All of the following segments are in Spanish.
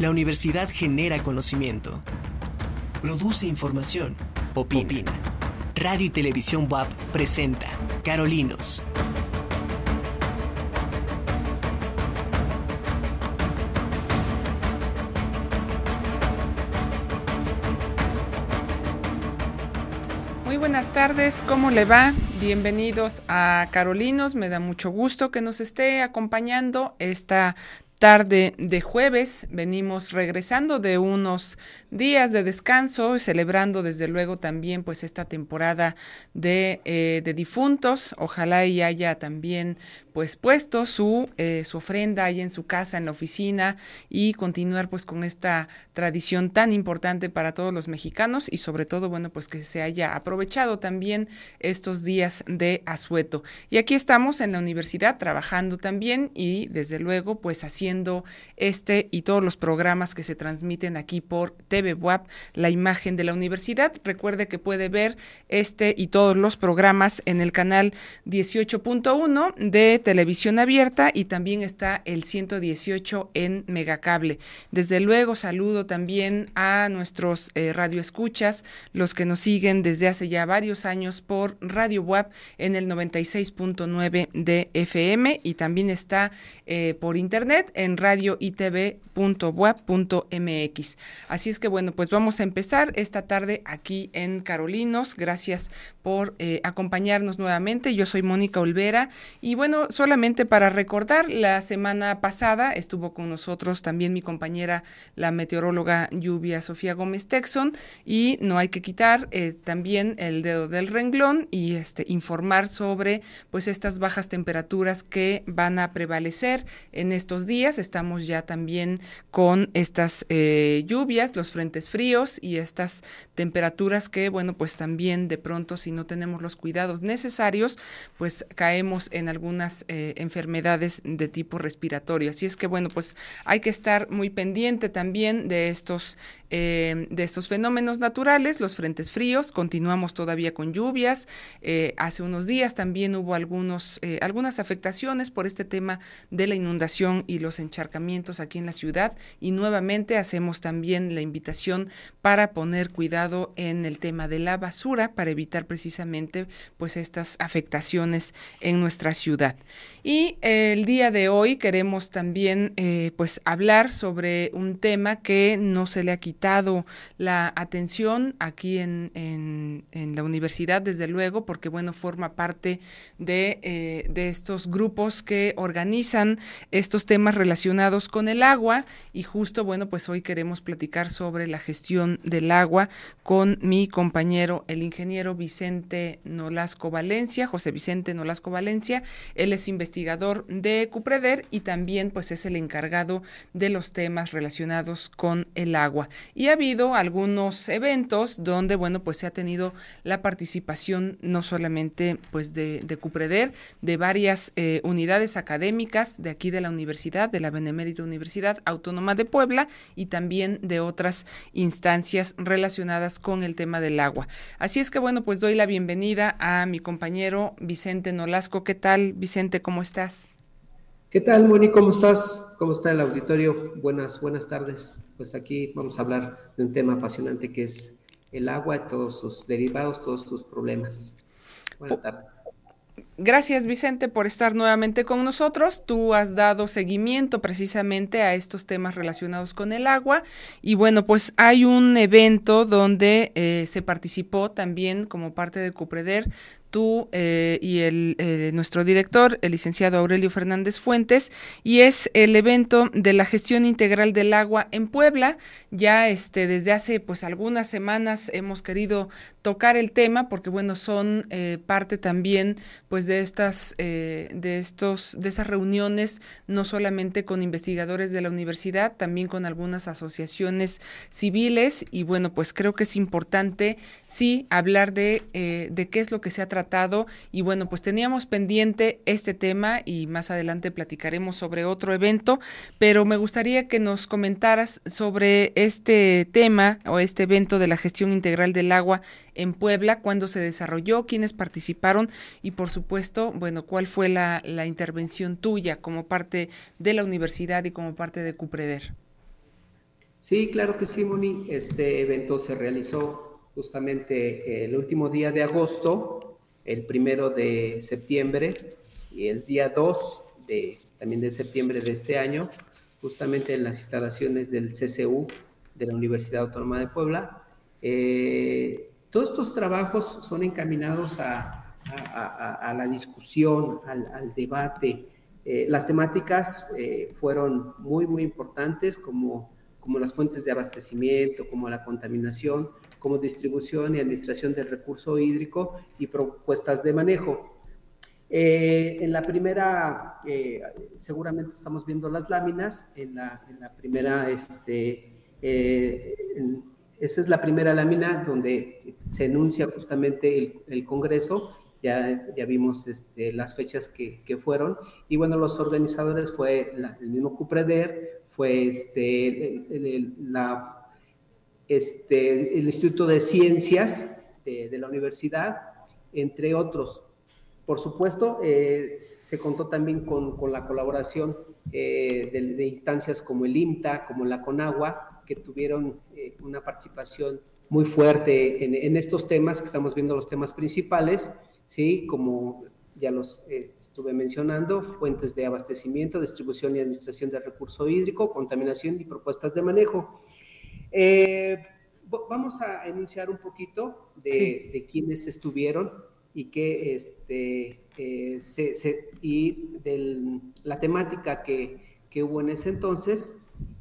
La universidad genera conocimiento, produce información, opina. Radio y Televisión WAP presenta Carolinos. Muy buenas tardes, ¿cómo le va? Bienvenidos a Carolinos, me da mucho gusto que nos esté acompañando esta tarde de jueves. Venimos regresando de unos días de descanso, celebrando desde luego también pues esta temporada de, eh, de difuntos. Ojalá y haya también pues puesto su, eh, su ofrenda ahí en su casa, en la oficina y continuar pues con esta tradición tan importante para todos los mexicanos y sobre todo bueno pues que se haya aprovechado también estos días de asueto. Y aquí estamos en la universidad trabajando también y desde luego pues haciendo este y todos los programas que se transmiten aquí por TV WAP, la imagen de la universidad. Recuerde que puede ver este y todos los programas en el canal 18.1 de televisión abierta y también está el 118 en Megacable. Desde luego saludo también a nuestros eh, radioescuchas, los que nos siguen desde hace ya varios años por Radio Web en el 96.9 de FM y también está eh, por internet en radioitv.web.mx. Así es que bueno, pues vamos a empezar esta tarde aquí en Carolinos. Gracias por eh, acompañarnos nuevamente. Yo soy Mónica Olvera y bueno, solamente para recordar, la semana pasada estuvo con nosotros también mi compañera, la meteoróloga Lluvia Sofía Gómez Texon, y no hay que quitar eh, también el dedo del renglón y este, informar sobre pues estas bajas temperaturas que van a prevalecer en estos días. Estamos ya también con estas eh, lluvias, los frentes fríos y estas temperaturas que, bueno, pues también de pronto si no tenemos los cuidados necesarios, pues caemos en algunas eh, enfermedades de tipo respiratorio. Así es que, bueno, pues hay que estar muy pendiente también de estos, eh, de estos fenómenos naturales, los frentes fríos. Continuamos todavía con lluvias. Hace unos días también hubo algunos, algunas afectaciones por este tema de la inundación y los encharcamientos aquí en la ciudad. Y nuevamente hacemos también la invitación para poner cuidado en el tema de la basura para evitar precisamente pues estas afectaciones en nuestra ciudad. Y el día de hoy queremos también eh, pues hablar sobre un tema que no se le ha quitado la atención aquí en, en, la universidad, desde luego, porque bueno, forma parte de, eh, de estos grupos que organizan estos temas relacionados con el agua y justo bueno, pues hoy queremos platicar sobre la gestión del agua con mi compañero, el ingeniero Vicente Nolasco Valencia, José Vicente Nolasco Valencia. Él es investigador de Cupreder y también pues es el encargado de los temas relacionados con el agua. Y ha habido algunos eventos donde bueno pues se ha tenido la participación no solamente pues de, de Cupreder, de varias eh, unidades académicas de aquí de la universidad, de la Benemérita Universidad Autónoma de Puebla y también de otras instancias relacionadas con el tema del agua. Así es que bueno pues doy la bienvenida a mi compañero Vicente Nolasco. ¿Qué tal Vicente? ¿Cómo estás? ¿Qué tal, Moni? ¿Cómo estás? ¿Cómo está el auditorio? Buenas, buenas tardes. Pues aquí vamos a hablar de un tema apasionante que es el agua y todos sus derivados, todos sus problemas. Buenas tardes. Gracias Vicente por estar nuevamente con nosotros. Tú has dado seguimiento precisamente a estos temas relacionados con el agua y bueno, pues hay un evento donde eh, se participó también como parte de Cupreder tú eh, y el, eh, nuestro director, el licenciado Aurelio Fernández Fuentes, y es el evento de la gestión integral del agua en Puebla. Ya este, desde hace pues algunas semanas hemos querido tocar el tema porque bueno, son eh, parte también pues de estas, de estos, de esas reuniones, no solamente con investigadores de la universidad, también con algunas asociaciones civiles, y bueno, pues creo que es importante sí hablar de, de qué es lo que se ha tratado y bueno, pues teníamos pendiente este tema y más adelante platicaremos sobre otro evento, pero me gustaría que nos comentaras sobre este tema o este evento de la gestión integral del agua en Puebla, cuándo se desarrolló, quiénes participaron y por supuesto, bueno, cuál fue la, la intervención tuya como parte de la universidad y como parte de Cupreder. Sí, claro que sí, Moni. Este evento se realizó justamente el último día de agosto, el primero de septiembre y el día 2 de, también de septiembre de este año, justamente en las instalaciones del CCU de la Universidad Autónoma de Puebla. Eh, todos estos trabajos son encaminados a, a, la discusión, al, debate. Eh, las temáticas eh, fueron muy, muy importantes como como las fuentes de abastecimiento, como la contaminación, como distribución y administración del recurso hídrico y propuestas de manejo. Eh, en la primera, eh, seguramente estamos viendo las láminas, en la, primera, este, eh, esa es la primera lámina donde se enuncia justamente el, Congreso, ya, ya vimos este, las fechas que, que, fueron, y bueno, los organizadores fue el mismo CUPREDER, fue este, la, este, el Instituto de Ciencias de, la universidad, entre otros. Por supuesto, eh, se contó también con, la colaboración eh, de, instancias como el IMTA, como la CONAGUA, que tuvieron eh, una participación muy fuerte en, en, estos temas, que estamos viendo los temas principales, ¿sí? como ya los estuve mencionando, fuentes de abastecimiento, distribución y administración del recurso hídrico, contaminación y propuestas de manejo. Eh, vamos a enunciar un poquito de, de quienes estuvieron y que este, eh, se, y de la temática que, que, hubo en ese entonces.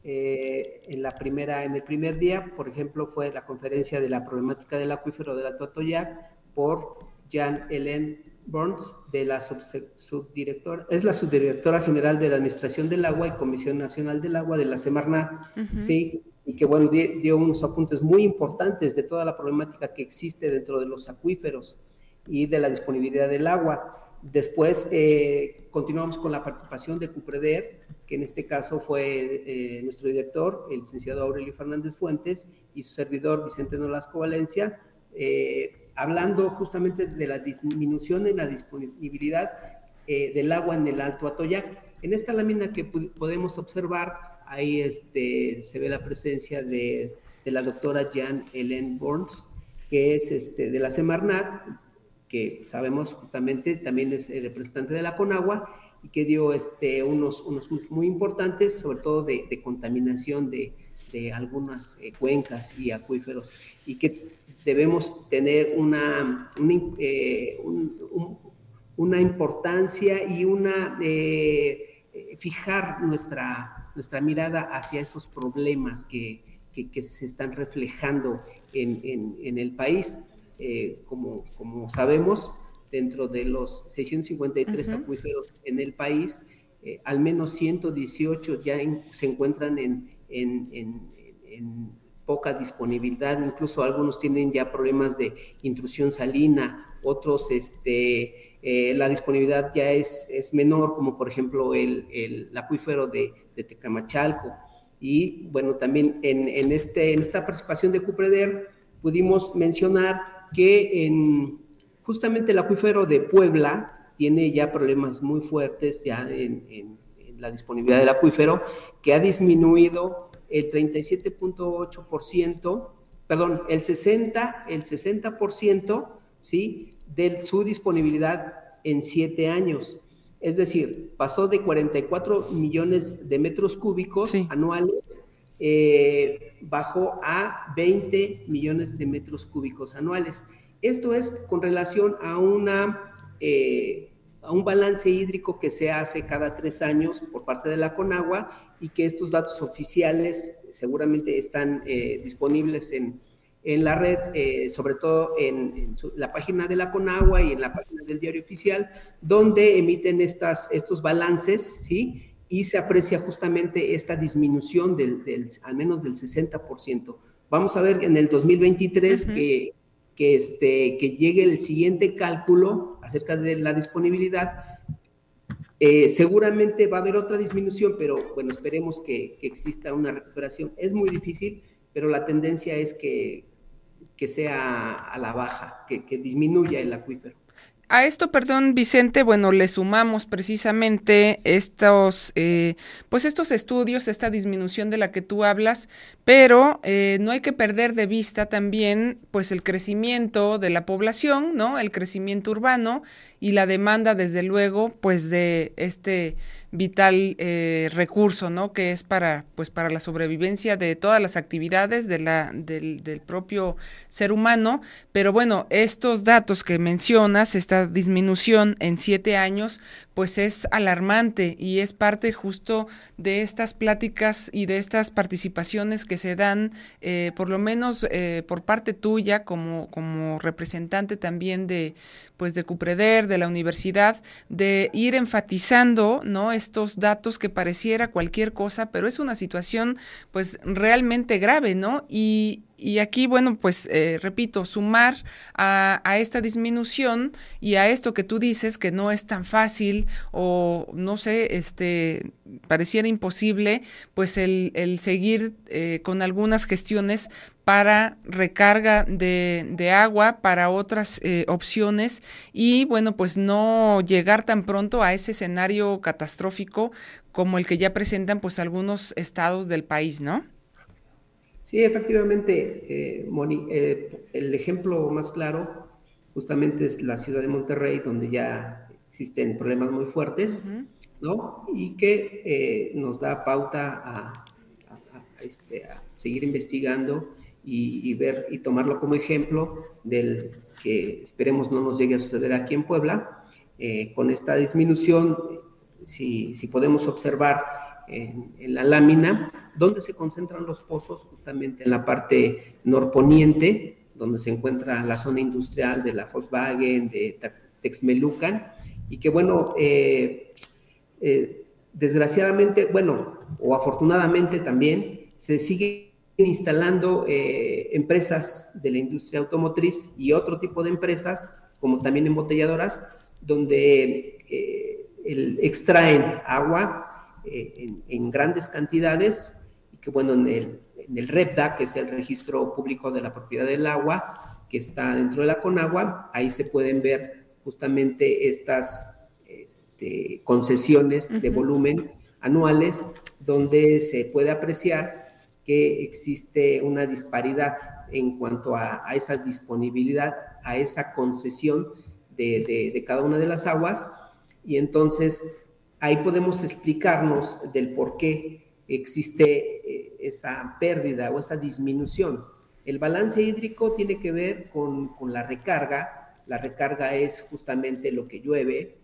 en, la primera, en el primer día, por ejemplo, fue la conferencia de la problemática del acuífero de la Totoyac por Jan Helen Burns, de la subdirectora, es la subdirectora general de la Administración del Agua y Comisión Nacional del Agua de la Semarnat, ¿sí? Y que, bueno, dio unos apuntes muy importantes de toda la problemática que existe dentro de los acuíferos y de la disponibilidad del agua. Después eh, continuamos con la participación de Cupreder, que en este caso fue eh, nuestro director, el licenciado Aurelio Fernández Fuentes, y su servidor Vicente Nolasco Valencia, eh, hablando justamente de la disminución en la disponibilidad eh, del agua en el Alto Atoyac. En esta lámina que podemos observar, ahí este, se ve la presencia de, la doctora Jan Helen Burns, que es este, de la Semarnat, que sabemos justamente también es el representante de la Conagua y que dio este, unos, unos muy importantes, sobre todo de, contaminación de, de algunas eh, cuencas y acuíferos, y que debemos tener una, una, eh, una importancia y una, eh, fijar nuestra, nuestra mirada hacia esos problemas que, que, se están reflejando en, en, el país. Eh, como, como sabemos, dentro de los 653 acuíferos en el país, al menos 118 ya se encuentran en, en poca disponibilidad, incluso algunos tienen ya problemas de intrusión salina, otros este, eh, la disponibilidad ya es, es, menor, como por ejemplo el, el acuífero de, de, Tecamachalco. Y bueno, también en, en, este, en esta participación de Cupreder pudimos mencionar que en justamente el acuífero de Puebla tiene ya problemas muy fuertes ya en, en la disponibilidad del acuífero, que ha disminuido el 37.8%, perdón, el 60, el 60%, ¿sí? De su disponibilidad en siete años. Es decir, pasó de 44 millones de metros cúbicos anuales, eh, bajó a 20 millones de metros cúbicos anuales. Esto es con relación a una... Eh, a un balance hídrico que se hace cada tres años por parte de la Conagua y que estos datos oficiales seguramente están eh, disponibles en, en, la red, eh, sobre todo en, la página de la Conagua y en la página del diario oficial, donde emiten estas, estos balances, ¿sí? Y se aprecia justamente esta disminución del, del al menos del 60%. Vamos a ver en el 2023 que, que, este, que llegue el siguiente cálculo acerca de la disponibilidad eh, seguramente va a haber otra disminución, pero bueno, esperemos que, exista una recuperación. Es muy difícil, pero la tendencia es que, que sea a la baja, que, disminuya el acuífero. A esto, perdón, Vicente, bueno, le sumamos precisamente estos, eh, pues estos estudios, esta disminución de la que tú hablas, pero eh, no hay que perder de vista también, pues el crecimiento de la población, ¿no? El crecimiento urbano y la demanda, desde luego, pues de este vital eh, recurso, ¿no? Que es para, pues, para la sobrevivencia de todas las actividades de la, del, propio ser humano. Pero bueno, estos datos que mencionas, esta disminución en siete años, pues es alarmante y es parte justo de estas pláticas y de estas participaciones que se dan, eh, por lo menos eh, por parte tuya como, como representante también de, pues de Cupreder, de la universidad, de ir enfatizando, ¿no? Estos datos que pareciera cualquier cosa, pero es una situación, pues, realmente grave, ¿no? Y, y aquí, bueno, pues eh, repito, sumar a, a, esta disminución y a esto que tú dices que no es tan fácil o no sé, este pareciera imposible, pues el, el seguir eh, con algunas gestiones para recarga de, de agua, para otras eh, opciones y bueno, pues no llegar tan pronto a ese escenario catastrófico como el que ya presentan pues algunos estados del país, ¿no? Sí, efectivamente, eh, Moni, eh, el ejemplo más claro justamente es la ciudad de Monterrey, donde ya existen problemas muy fuertes, uh -huh. ¿no? Y que eh, nos da pauta a, a, a, este, a seguir investigando y, y, ver y tomarlo como ejemplo del que esperemos no nos llegue a suceder aquí en Puebla. Eh, con esta disminución, si, si podemos observar en, en, la lámina, donde se concentran los pozos, justamente en la parte norponiente, donde se encuentra la zona industrial de la Volkswagen, de Texmelucan, y que bueno, eh, eh, desgraciadamente, bueno, o afortunadamente también, se siguen instalando eh, empresas de la industria automotriz y otro tipo de empresas, como también embotelladoras, donde el, extraen agua en, en, grandes cantidades y que bueno, en el, en el REPDA, que es el Registro Público de la Propiedad del Agua, que está dentro de la Conagua, ahí se pueden ver justamente estas este, concesiones uh -huh. de volumen anuales, donde se puede apreciar que existe una disparidad en cuanto a, a esa disponibilidad, a esa concesión de, de, de cada una de las aguas, y entonces ahí podemos explicarnos del por qué existe eh, esa pérdida o esa disminución. El balance hídrico tiene que ver con, con, la recarga, la recarga es justamente lo que llueve,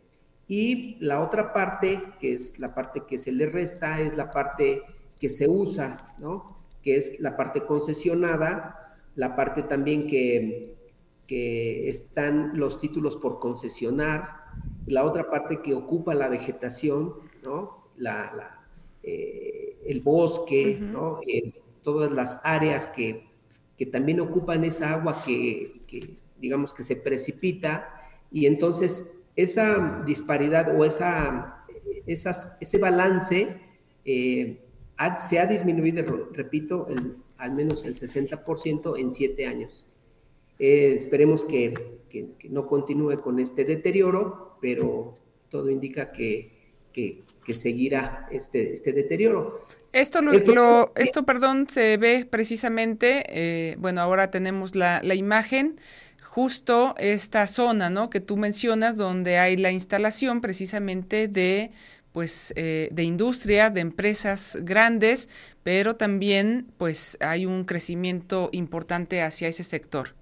y la otra parte, que es la parte que se le resta, es la parte que se usa, ¿no? Que es la parte concesionada, la parte también que, que están los títulos por concesionar, la otra parte que ocupa la vegetación, ¿no? la, la eh, el bosque, uh -huh. ¿no? Eh, todas las áreas que, que, también ocupan esa agua que, que, digamos, que se precipita, y entonces esa disparidad o esa, esas, ese balance eh, ha, se ha disminuido, repito, el, al menos el 60% en siete años. Eh, esperemos que, que, que, no continúe con este deterioro, pero todo indica que, que que seguirá este, este deterioro. Esto, lo, lo, esto, perdón, se ve precisamente, eh, bueno, ahora tenemos la, la, imagen, justo esta zona, ¿no? Que tú mencionas, donde hay la instalación precisamente de, pues, eh, de industria, de empresas grandes, pero también, pues, hay un crecimiento importante hacia ese sector.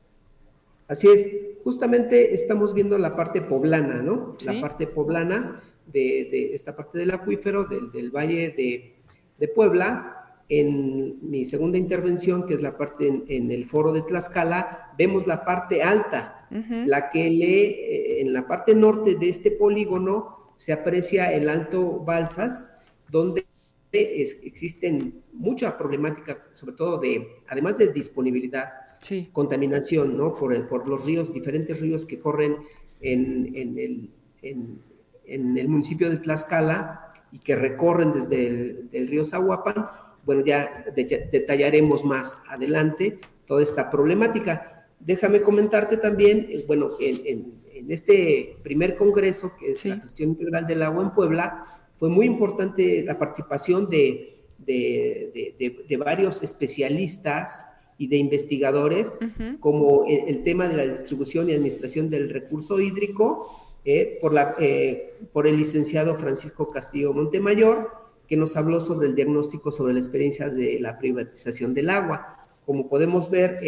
Así es, justamente estamos viendo la parte poblana, ¿no? ¿Sí? La parte poblana de, de esta parte del acuífero, del, del valle de, de, Puebla. En mi segunda intervención, que es la parte en, en el foro de Tlaxcala, vemos la parte alta, uh -huh. la que le, eh, en la parte norte de este polígono se aprecia el Alto Balsas, donde es, existen mucha problemática, sobre todo de, además de disponibilidad, sí. contaminación, ¿no? Por, el, por los ríos, diferentes ríos que corren en, en el, en, en el municipio de Tlaxcala y que recorren desde el del río Zahuapan, bueno, ya de, detallaremos más adelante toda esta problemática. Déjame comentarte también, eh, bueno, en, en, este primer congreso, que es la gestión integral del agua en Puebla, fue muy importante la participación de, de, varios especialistas y de investigadores, como el, tema de la distribución y administración del recurso hídrico, eh, por, la, eh, por el licenciado Francisco Castillo Montemayor, que nos habló sobre el diagnóstico sobre la experiencia de la privatización del agua. Como podemos ver,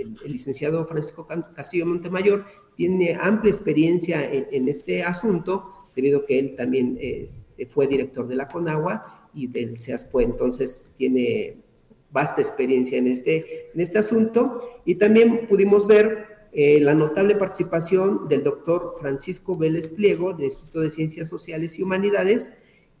el, licenciado Francisco Castillo Montemayor tiene amplia experiencia en, este asunto, debido a que él también este, fue director de la CONAGUA y del SEASPO, entonces tiene vasta experiencia en este, en este asunto. Y también pudimos ver eh, la notable participación del doctor Francisco Vélez Pliego, del Instituto de Ciencias Sociales y Humanidades,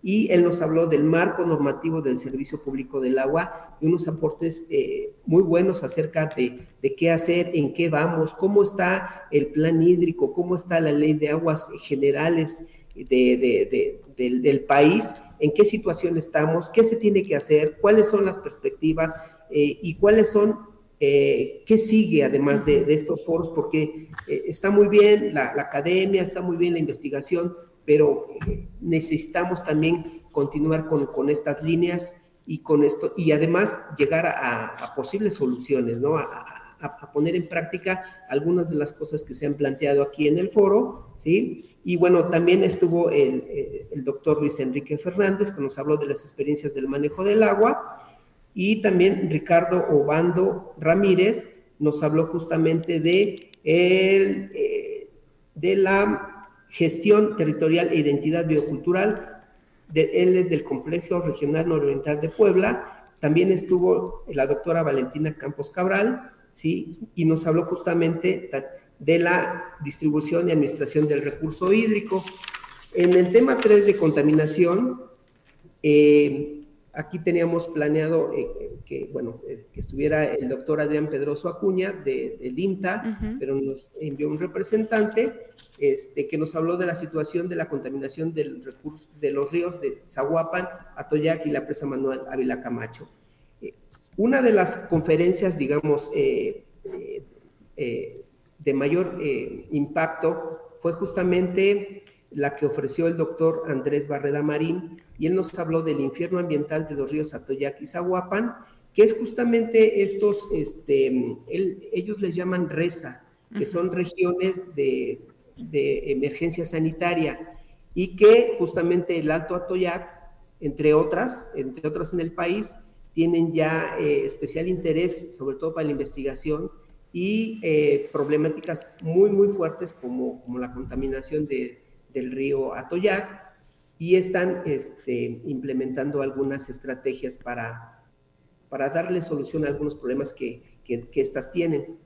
y él nos habló del marco normativo del Servicio Público del Agua y unos aportes eh, muy buenos acerca de, de, qué hacer, en qué vamos, cómo está el plan hídrico, cómo está la ley de aguas generales de, del, país, en qué situación estamos, qué se tiene que hacer, cuáles son las perspectivas eh, y cuáles son eh, ¿Qué sigue además de, estos foros? Porque eh, está muy bien la, academia, está muy bien la investigación, pero eh, necesitamos también continuar con, estas líneas y con esto, y además llegar a, posibles soluciones, ¿no? A, poner en práctica algunas de las cosas que se han planteado aquí en el foro, ¿sí? Y bueno, también estuvo el, el doctor Luis Enrique Fernández, que nos habló de las experiencias del manejo del agua, y también Ricardo Obando Ramírez nos habló justamente de, el, eh, de la gestión territorial e identidad biocultural. Él es del Complejo Regional Nororiental de Puebla. También estuvo la doctora Valentina Campos Cabral, ¿sí? y nos habló justamente de la distribución y administración del recurso hídrico. En el tema 3 de contaminación, eh, Aquí teníamos planeado eh, que, bueno, eh, que estuviera el doctor Adrián Pedroso Acuña de, del IMTA, pero nos envió un representante este, que nos habló de la situación de la contaminación del recurso, de los ríos de Zahuapan, Atoyac y la presa Manuel Ávila Camacho. una de las conferencias, digamos, de mayor impacto fue justamente la que ofreció el doctor Andrés Barreda Marín, y él nos habló del infierno ambiental de los ríos Atoyac y Zahuapan, que es justamente estos, este, ellos les llaman RESA, que son regiones de, emergencia sanitaria, y que justamente el Alto Atoyac, entre otras, entre otras en el país, tienen ya eh, especial interés, sobre todo para la investigación, y eh, problemáticas muy, muy fuertes como, como la contaminación de, del río Atoyac, y están este, implementando algunas estrategias para, para darle solución a algunos problemas que, que, estas tienen.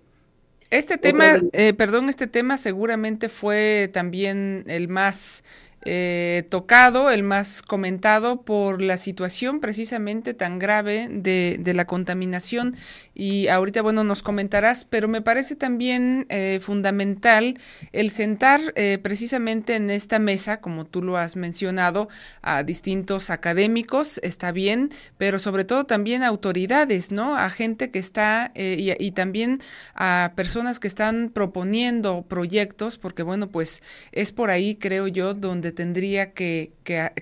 Este tema, eh, perdón, este tema seguramente fue también el más eh, tocado, el más comentado por la situación precisamente tan grave de, la contaminación y ahorita, bueno, nos comentarás, pero me parece también eh, fundamental el sentar eh, precisamente en esta mesa, como tú lo has mencionado, a distintos académicos, está bien, pero sobre todo también a autoridades, ¿no? A gente que está y, y también a personas que están proponiendo proyectos, porque bueno, pues es por ahí, creo yo, donde tendría que,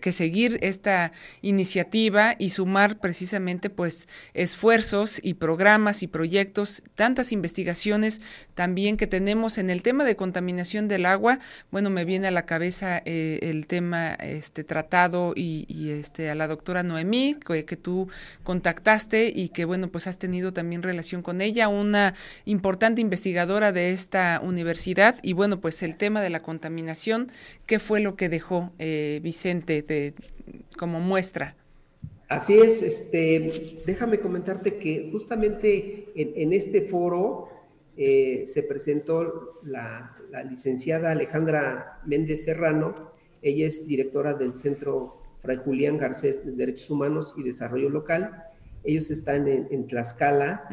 que, seguir esta iniciativa y sumar precisamente pues esfuerzos y programas y proyectos, tantas investigaciones también que tenemos en el tema de contaminación del agua. Bueno, me viene a la cabeza eh, el tema este tratado y, este a la doctora Noemí que, que tú contactaste y que bueno pues has tenido también relación con ella, una importante investigadora de esta universidad y bueno pues el tema de la contaminación, ¿qué fue lo que dejó eh, Vicente de, como muestra? Así es, este, déjame comentarte que justamente en, este foro eh, se presentó la, licenciada Alejandra Méndez Serrano, ella es directora del Centro Fray Julián Garcés de Derechos Humanos y Desarrollo Local. Ellos están en, Tlaxcala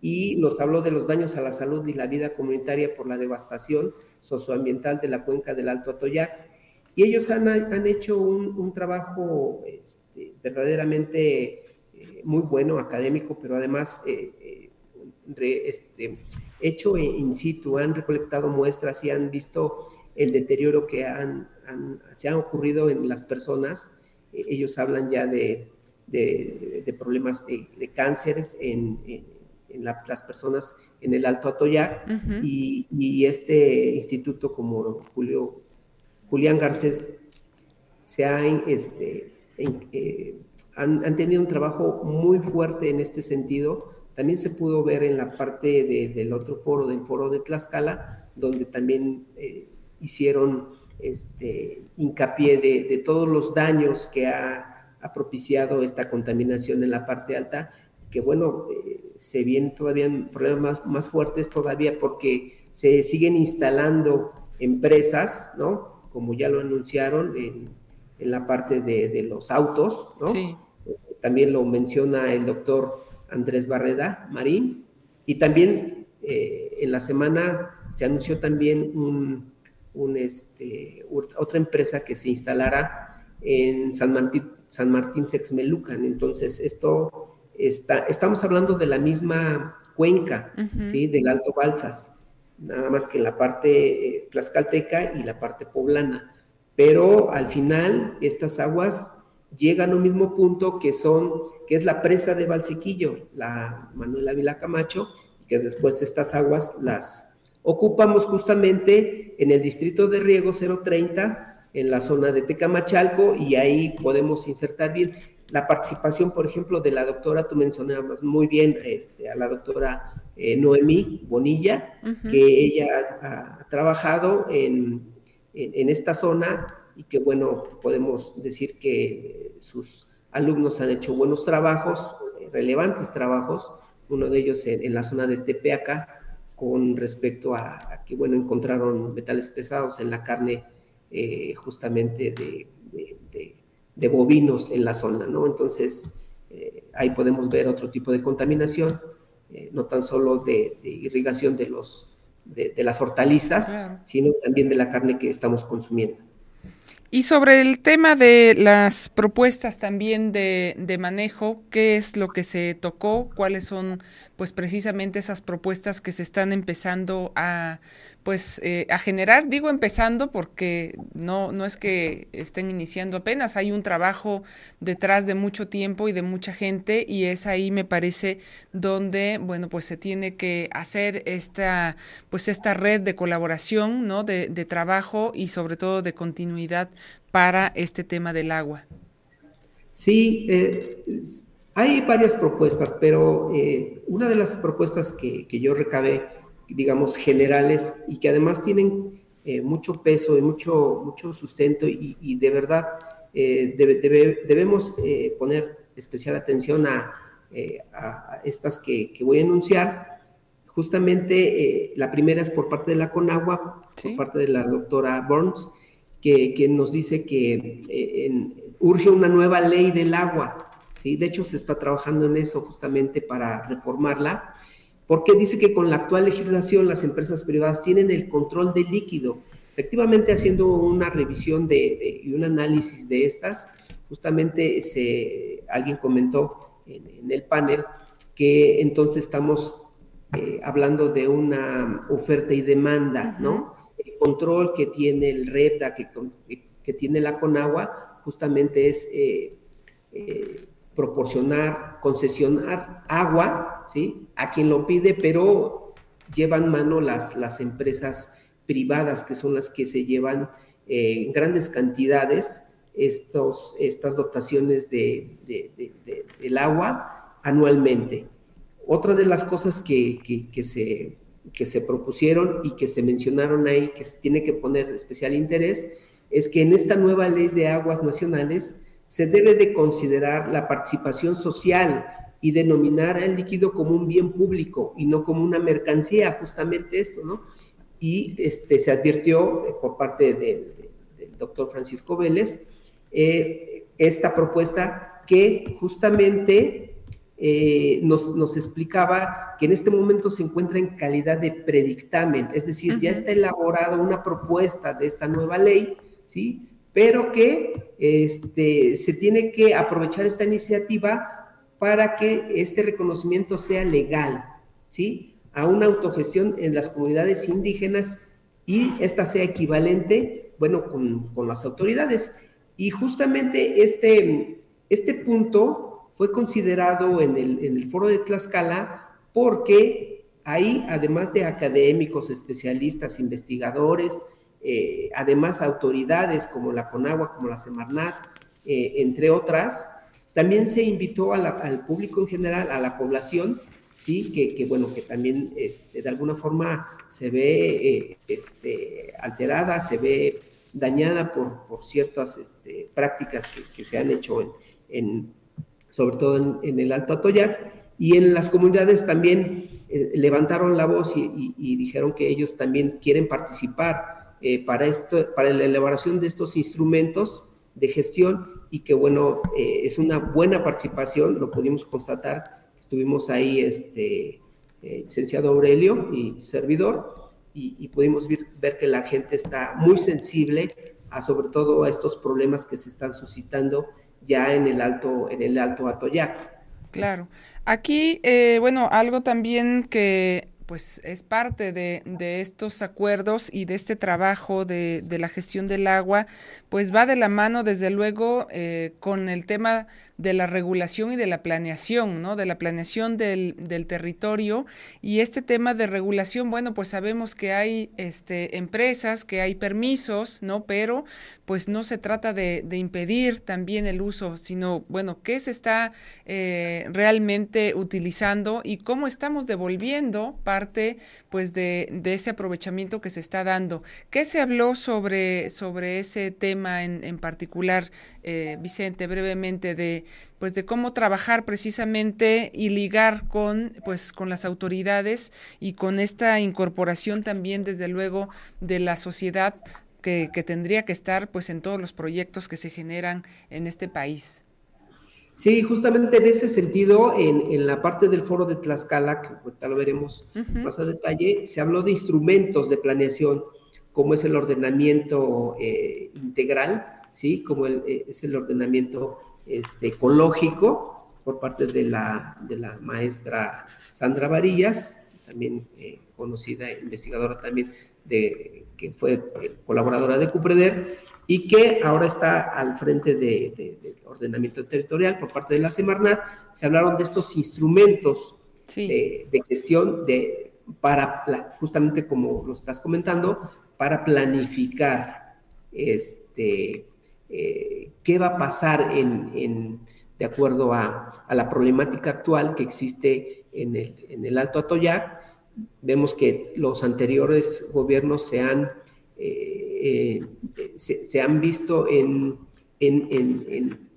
y nos habló de los daños a la salud y la vida comunitaria por la devastación socioambiental de la cuenca del Alto Atoyac. Y ellos han, han hecho un, trabajo este, verdaderamente eh, muy bueno, académico, pero además eh, eh, este, hecho in situ, han recolectado muestras y han visto el deterioro que han, se ha ocurrido en las personas. Ellos hablan ya de, de, problemas de, cánceres en, en, las personas en el Alto Atoyac. Y, y, este instituto como Julio, Julián Garcés se ha, este, eh, han, han, tenido un trabajo muy fuerte en este sentido. También se pudo ver en la parte del otro foro, del foro de Tlaxcala, donde también eh, hicieron este, hincapié de, todos los daños que ha, propiciado esta contaminación en la parte alta, que bueno, eh, se vienen todavía problemas más, fuertes todavía porque se siguen instalando empresas, ¿no? Como ya lo anunciaron en, la parte de, los autos, ¿no? Sí. También lo menciona el doctor Andrés Barreda Marín. Y también eh, en la semana se anunció también un, un, este, otra empresa que se instalará en San Martín, San Martín Texmelucan. Entonces, esto está, estamos hablando de la misma cuenca, ¿sí? Del Alto Balsas, nada más que la parte eh, tlaxcalteca y la parte poblana. Pero al final, estas aguas llegan a un mismo punto que son, que es la presa de Valsequillo, la Manuel Ávila Camacho, y que después estas aguas las ocupamos justamente en el distrito de riego 030, en la zona de Tecamachalco, y ahí podemos insertar bien la participación, por ejemplo, de la doctora, tú mencionabas muy bien este, a la doctora eh, Noemí Bonilla, que ella ha, trabajado en, en, esta zona y que, bueno, podemos decir que sus alumnos han hecho buenos trabajos, relevantes trabajos, uno de ellos en, en la zona de Tepeaca, con respecto a, que, bueno, encontraron metales pesados en la carne eh, justamente de, bovinos en la zona, ¿no? Entonces, eh, ahí podemos ver otro tipo de contaminación, eh, no tan solo de, irrigación de, los, de, las hortalizas, sino también de la carne que estamos consumiendo. Y sobre el tema de las propuestas también de, de, manejo, ¿qué es lo que se tocó? ¿Cuáles son, pues, precisamente esas propuestas que se están empezando a pues eh, a generar, digo empezando porque no, no es que estén iniciando apenas, hay un trabajo detrás de mucho tiempo y de mucha gente y es ahí me parece donde, bueno, pues se tiene que hacer esta, pues esta red de colaboración, ¿no? De, de trabajo y sobre todo de continuidad para este tema del agua. Sí, eh, hay varias propuestas, pero eh, una de las propuestas que, que yo recabé digamos, generales y que además tienen eh, mucho peso y mucho, mucho sustento y, de verdad eh, debemos eh, poner especial atención a, estas que, voy a enunciar. Justamente la primera es por parte de la Conagua, por parte de la doctora Burns, que, nos dice que urge una nueva ley del agua. ¿sí? De hecho, se está trabajando en eso justamente para reformarla porque dice que con la actual legislación las empresas privadas tienen el control del líquido. Efectivamente, haciendo una revisión de, y un análisis de estas, justamente se, alguien comentó en, el panel que entonces estamos eh, hablando de una oferta y demanda, ¿no? El control que tiene el REPDA, que, que, tiene la CONAGUA, justamente es eh, eh, proporcionar, concesionar agua, ¿sí? A quien lo pide, pero llevan mano las, las empresas privadas, que son las que se llevan eh, grandes cantidades estos, estas dotaciones de, del agua anualmente. Otra de las cosas que, que, se, que se propusieron y que se mencionaron ahí, que se tiene que poner especial interés, es que en esta nueva ley de aguas nacionales se debe de considerar la participación social y denominar el líquido como un bien público y no como una mercancía, justamente esto, ¿no? Y este, se advirtió eh, por parte del doctor Francisco Vélez eh, esta propuesta que justamente eh, nos, nos, explicaba que en este momento se encuentra en calidad de predictamen, es decir, ya está elaborada una propuesta de esta nueva ley, ¿sí? Pero que este, se tiene que aprovechar esta iniciativa para que este reconocimiento sea legal, ¿sí? a una autogestión en las comunidades indígenas y esta sea equivalente, bueno, con, las autoridades. Y justamente este, este punto fue considerado en el, en el foro de Tlaxcala porque ahí, además de académicos, especialistas, investigadores, eh, además autoridades como la CONAGUA, como la Semarnat, eh, entre otras, también se invitó al público en general, a la población, sí, que, bueno, que también este, de alguna forma se ve eh, este, alterada, se ve dañada por, ciertas este, prácticas que, se han hecho en, sobre todo en, el Alto Atoyac, y en las comunidades también levantaron la voz y, dijeron que ellos también quieren participar eh, para, esto, para la elaboración de estos instrumentos de gestión y que bueno, eh, es una buena participación, lo pudimos constatar, estuvimos ahí, este, eh, licenciado Aurelio y servidor, y, pudimos ver, ver, que la gente está muy sensible a sobre todo a estos problemas que se están suscitando ya en el alto, en el alto Atoyac. Claro. Aquí, bueno, algo también que pues es parte de, de, estos acuerdos y de este trabajo de, de, la gestión del agua, pues va de la mano desde luego eh, con el tema de la regulación y de la planeación, ¿no? De la planeación del, del, territorio. Y este tema de regulación, bueno, pues sabemos que hay este, empresas, que hay permisos, ¿no? Pero pues no se trata de, de impedir también el uso, sino, bueno, qué se está eh, realmente utilizando y cómo estamos devolviendo parte, pues, de, ese aprovechamiento que se está dando. ¿Qué se habló sobre, sobre ese tema en, en particular, eh, Vicente, brevemente, de pues de cómo trabajar precisamente y ligar con pues con las autoridades y con esta incorporación también desde luego de la sociedad que, tendría que estar pues en todos los proyectos que se generan en este país. Sí, justamente en ese sentido, en, la parte del foro de Tlaxcala, que ahorita lo veremos más a detalle, se habló de instrumentos de planeación, como es el ordenamiento eh, integral, ¿sí? como eh, es el ordenamiento este, ecológico por parte de la, de la maestra Sandra Varillas, también eh, conocida investigadora también de que fue colaboradora de Cupreder y que ahora está al frente del de, ordenamiento territorial por parte de la Semarnat, se hablaron de estos instrumentos de, gestión de, para, justamente como lo estás comentando, para planificar este, eh, qué va a pasar en, de acuerdo a, la problemática actual que existe en el, en el Alto Atoyac. Vemos que los anteriores gobiernos se han, eh, eh, se, han visto en, en,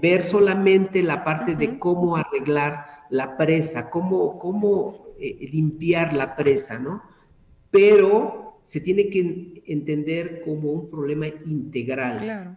ver solamente la parte de cómo arreglar la presa, cómo, cómo limpiar la presa, ¿no? Pero se tiene que entender como un problema integral. Claro.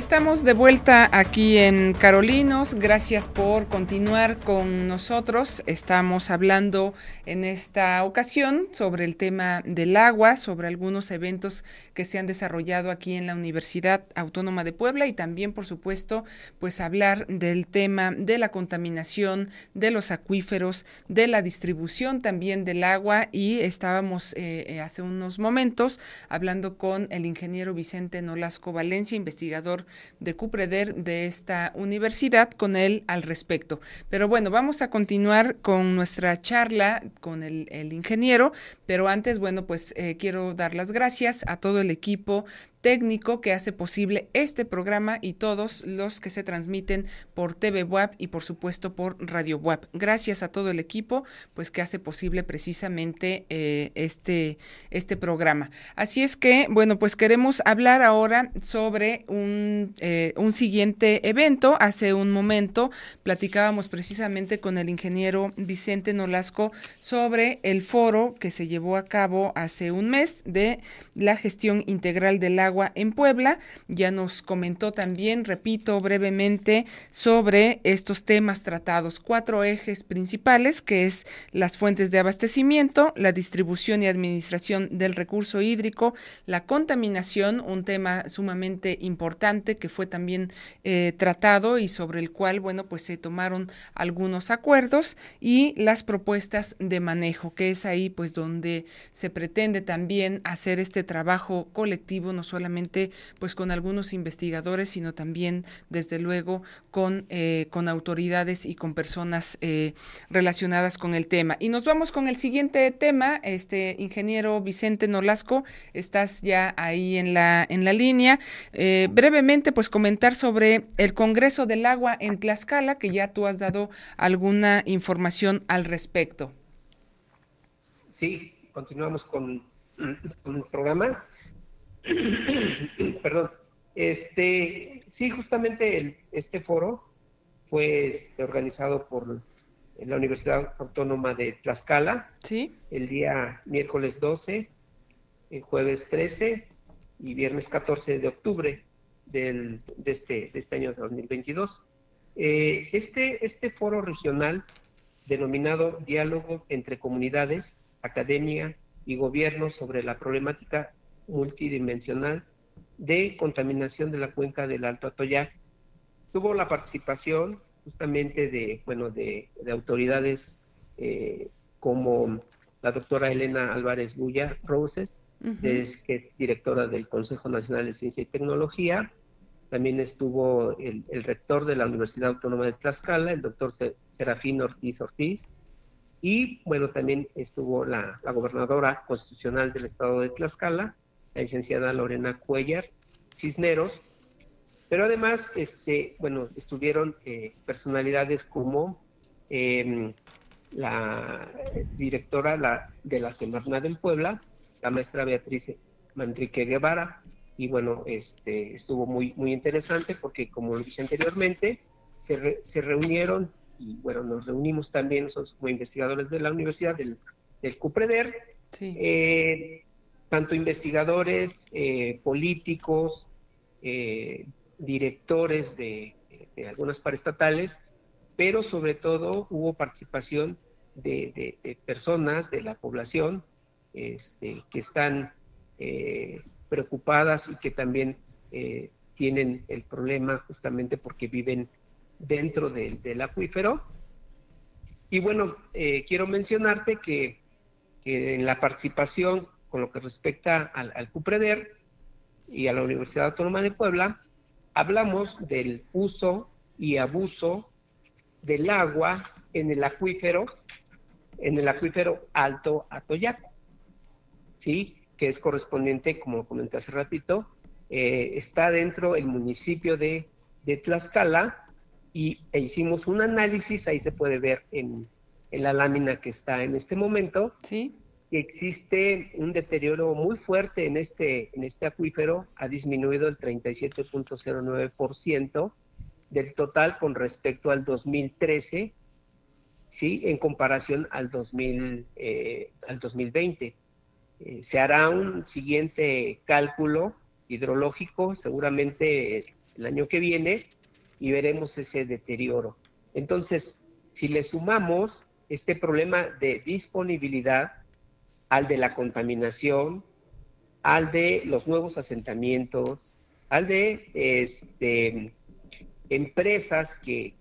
Estamos de vuelta aquí en Carolinos. Gracias por continuar con nosotros. Estamos hablando en esta ocasión sobre el tema del agua, sobre algunos eventos que se han desarrollado aquí en la Universidad Autónoma de Puebla y también, por supuesto, pues hablar del tema de la contaminación de los acuíferos, de la distribución también del agua y estábamos eh, eh, hace unos momentos hablando con el ingeniero Vicente Nolasco Valencia, investigador de Cupreder de esta universidad con él al respecto. Pero bueno, vamos a continuar con nuestra charla con el, ingeniero, pero antes, bueno, pues eh, quiero dar las gracias a todo el equipo técnico que hace posible este programa y todos los que se transmiten por TV Web y por supuesto por Radio Web. Gracias a todo el equipo pues que hace posible precisamente eh, este, este programa. Así es que, bueno, pues queremos hablar ahora sobre un, eh, un siguiente evento. Hace un momento platicábamos precisamente con el ingeniero Vicente Nolasco sobre el foro que se llevó a cabo hace un mes de la gestión integral del agua agua en Puebla. Ya nos comentó también, repito brevemente, sobre estos temas tratados. Cuatro ejes principales, que es las fuentes de abastecimiento, la distribución y administración del recurso hídrico, la contaminación, un tema sumamente importante que fue también eh, tratado y sobre el cual, bueno, pues se tomaron algunos acuerdos y las propuestas de manejo, que es ahí pues donde se pretende también hacer este trabajo colectivo, no solamente pues con algunos investigadores, sino también desde luego con, eh, con autoridades y con personas eh, relacionadas con el tema. Y nos vamos con el siguiente tema, este ingeniero Vicente Nolasco, estás ya ahí en la, en la línea. Eh, brevemente, pues comentar sobre el Congreso del Agua en Tlaxcala, que ya tú has dado alguna información al respecto. Sí, continuamos con, el programa. Perdón. Este, sí, justamente este foro fue este, organizado por la Universidad Autónoma de Tlaxcala. Sí. El día miércoles 12, el jueves 13 y viernes 14 de octubre del, de, este, de este año 2022. Eh, este, este foro regional denominado Diálogo entre Comunidades, Academia y Gobierno sobre la problemática multidimensional de contaminación de la cuenca del Alto Atoyac. Tuvo la participación justamente de, bueno, de, autoridades eh, como la doctora Elena Álvarez Bulla Roses, que es directora del Consejo Nacional de Ciencia y Tecnología. También estuvo el, rector de la Universidad Autónoma de Tlaxcala, el doctor Serafín Ortiz Ortiz. Y bueno, también estuvo la, gobernadora constitucional del estado de Tlaxcala, la licenciada Lorena Cuellar Cisneros. Pero además, este, bueno, estuvieron eh, personalidades como em, la directora la, de la Semarnat en Puebla, la maestra Beatriz Manrique Guevara, y bueno, este, estuvo muy, muy interesante porque, como lo dije anteriormente, se, se reunieron y bueno, nos reunimos también nosotros como investigadores de la universidad, del, del CUPREDER, eh, tanto investigadores, eh, políticos, eh, directores de, algunas paraestatales, pero sobre todo hubo participación de, personas de la población este, que están preocupadas y que también tienen el problema justamente porque viven dentro del acuífero. Y bueno, eh, quiero mencionarte que, en la participación con lo que respecta al, al, CUPREDER y a la Universidad Autónoma de Puebla, hablamos del uso y abuso del agua en el acuífero, en el acuífero Alto Atoyac, ¿sí? que es correspondiente, como comenté hace ratito, eh, está dentro del municipio de, Tlaxcala y e hicimos un análisis, ahí se puede ver en, la lámina que está en este momento, sí. Existe un deterioro muy fuerte en este, en este acuífero, ha disminuido el 37.09% del total con respecto al 2013, ¿sí? en comparación al, 2000, eh, al 2020. Eh, se hará un siguiente cálculo hidrológico, seguramente el año que viene, y veremos ese deterioro. Entonces, si le sumamos este problema de disponibilidad al de la contaminación, al de los nuevos asentamientos, al de este, empresas que,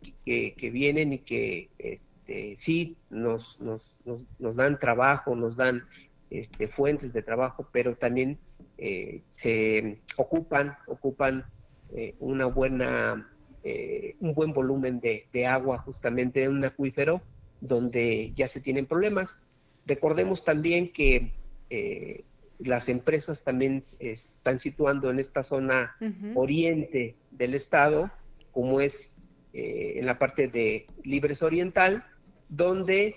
vienen y que este, sí nos, nos, dan trabajo, nos dan este, fuentes de trabajo, pero también eh, se ocupan, ocupan eh, una buena eh, un buen volumen de, agua justamente en un acuífero donde ya se tienen problemas. Recordemos también que eh, las empresas también están situando en esta zona oriente del estado, como es eh, en la parte de Libres Oriental, donde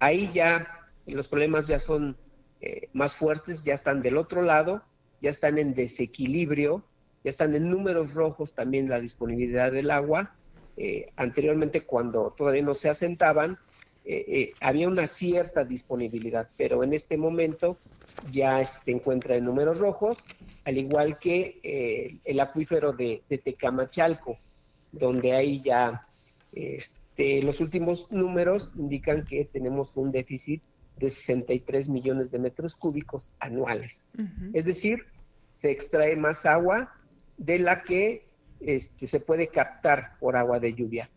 ahí ya los problemas ya son más fuertes, ya están del otro lado, ya están en desequilibrio ya están en números rojos también la disponibilidad del agua. Eh, anteriormente, cuando todavía no se asentaban, eh, eh, había una cierta disponibilidad, pero en este momento ya se encuentra en números rojos. al igual que eh, el acuífero de, Tecamachalco, donde hay ya este, los últimos números indican que tenemos un déficit de 63 millones de metros cúbicos anuales. Es decir, se extrae más agua de la que este, se puede captar por agua de lluvia.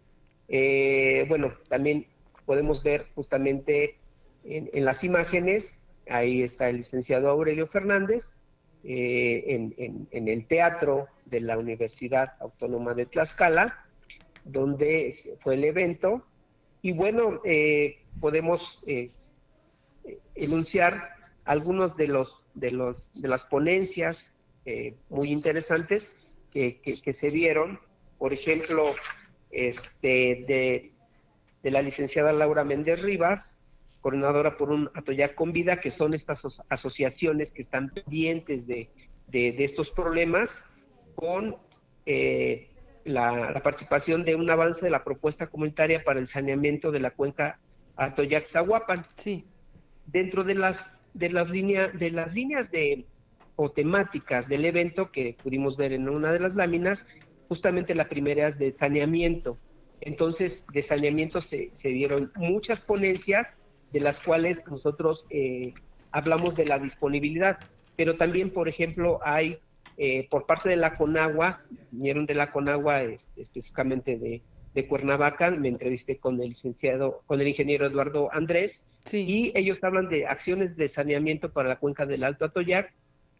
Eh, bueno, también podemos ver justamente en, las imágenes, ahí está el licenciado Aurelio Fernández, eh, en, el teatro de la Universidad Autónoma de Tlaxcala, donde fue el evento. Y bueno, eh, podemos enunciar algunos de los de los de las ponencias muy interesantes que, que, se vieron. Por ejemplo, este, de, de la licenciada Laura Méndez Rivas, coordinadora por un Atoyac con Vida, que son estas asociaciones que están pendientes de, estos problemas, con eh, la, participación de un avance de la propuesta comunitaria para el saneamiento de la cuenca Atoyac-Zahuapan. Sí. Dentro de las, de las, líneas de las líneas de, o temáticas del evento que pudimos ver en una de las láminas, justamente la primera es de saneamiento. Entonces, de saneamiento se, se vieron muchas ponencias, de las cuales nosotros eh, hablamos de la disponibilidad, pero también, por ejemplo, hay eh, por parte de la Conagua, vinieron de la Conagua este, específicamente de, de, Cuernavaca, me entrevisté con el licenciado, con el ingeniero Eduardo Andrés, y ellos hablan de acciones de saneamiento para la cuenca del Alto Atoyac,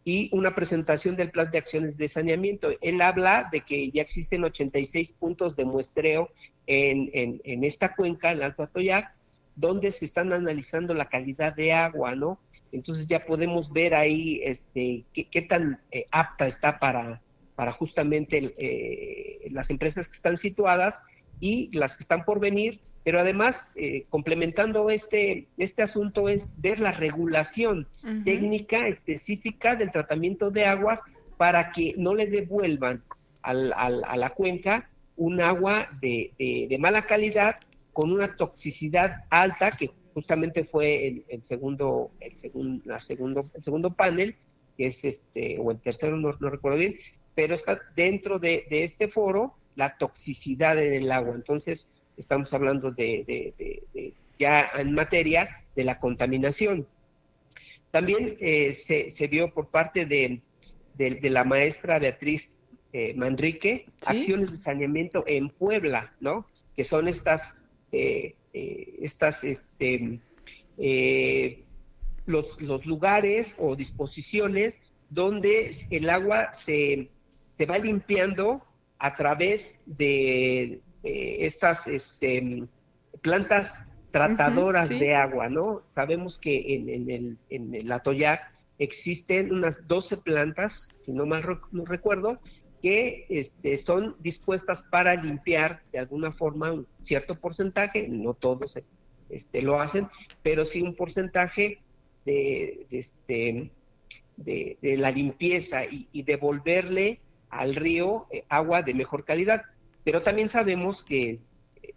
y una presentación del plan de acciones de saneamiento. Él habla de que ya existen 86 puntos de muestreo en, en, esta cuenca, en Alto Atoyac, donde se están analizando la calidad de agua, ¿no? Entonces ya podemos ver ahí este, qué, tan eh, apta está para, para justamente eh, las empresas que están situadas y las que están por venir pero además, eh, complementando este, este asunto, es ver la regulación técnica específica del tratamiento de aguas para que no le devuelvan al, a la cuenca un agua de, de, mala calidad con una toxicidad alta, que justamente fue el, el segundo, el, la segundo, el segundo panel, que es este, o el tercero, no, no recuerdo bien, pero está dentro de, de este foro la toxicidad en el agua. Entonces, estamos hablando de, ya en materia de la contaminación. También eh, se, vio por parte de, la maestra Beatriz eh, Manrique acciones de saneamiento en Puebla, ¿no? Que son estas, eh, estas, este, los, los, lugares o disposiciones donde el agua se, se va limpiando a través de, eh, estas este, plantas tratadoras de agua, ¿no? Sabemos que en, el, en el Atoyac existen unas 12 plantas, si no mal no recuerdo, que este, son dispuestas para limpiar de alguna forma un cierto porcentaje, no todos este, lo hacen, pero sí un porcentaje de, este, de, la limpieza y, devolverle al río eh, agua de mejor calidad. Pero también sabemos que eh,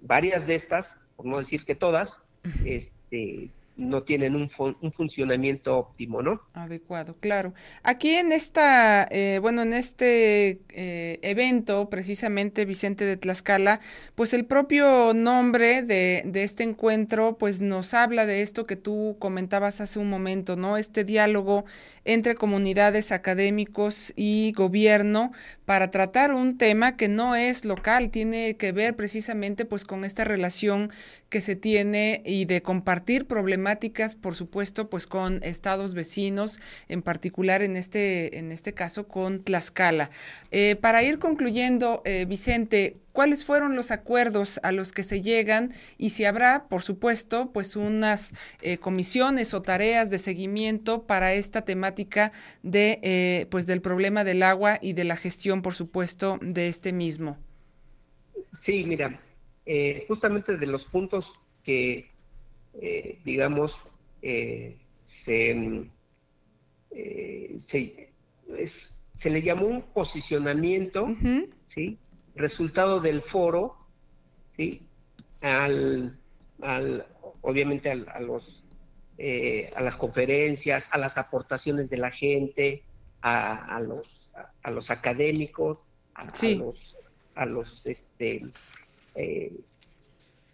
varias de estas, por no decir que todas, este, no tienen un, un, funcionamiento óptimo, ¿no? Adecuado, claro. Aquí en esta, eh, bueno, en este eh, evento, precisamente Vicente de Tlaxcala, pues el propio nombre de, de, este encuentro, pues nos habla de esto que tú comentabas hace un momento, ¿no? Este diálogo entre comunidades, académicos y gobierno para tratar un tema que no es local, tiene que ver precisamente pues con esta relación que se tiene y de compartir por supuesto, pues con estados vecinos, en particular en este, en este caso con Tlaxcala. Eh, para ir concluyendo, eh, Vicente, ¿cuáles fueron los acuerdos a los que se llegan y si habrá, por supuesto, pues unas eh, comisiones o tareas de seguimiento para esta temática de, pues del problema del agua y de la gestión, por supuesto, de este mismo? Sí, mira, justamente de los puntos que, eh, digamos, eh, se, se, le llamó un posicionamiento, ¿sí? Resultado del foro, ¿sí? Al, al obviamente a los, a las conferencias, a las aportaciones de la gente, a, los, a, los académicos, a, los, a los, este, eh,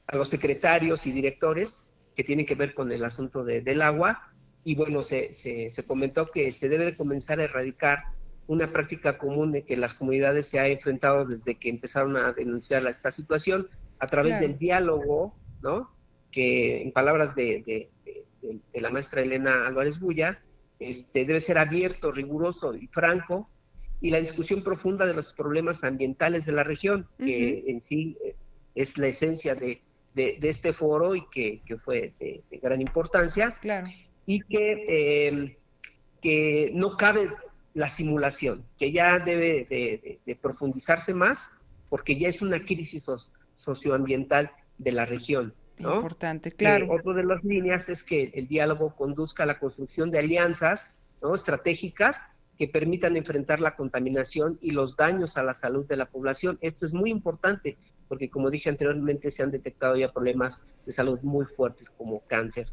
a los secretarios y directores que tienen que ver con el asunto del agua. Y bueno, se, se, comentó que se debe de comenzar a erradicar una práctica común de que las comunidades se ha enfrentado desde que empezaron a denunciar esta situación a través del diálogo, ¿no? Que en palabras de, de, la maestra Elena Álvarez Bulla, este, debe ser abierto, riguroso y franco, y la discusión profunda de los problemas ambientales de la región, que en sí eh, es la esencia de, este foro y que, fue de, gran importancia, y que, em, que no cabe la simulación, que ya debe de, profundizarse más, porque ya es una crisis socioambiental de la región. Importante, claro. otro de las líneas es que el diálogo conduzca a la construcción de alianzas ¿no? estratégicas que permitan enfrentar la contaminación y los daños a la salud de la población. Esto es muy importante porque, como dije anteriormente, se han detectado ya problemas de salud muy fuertes como cáncer.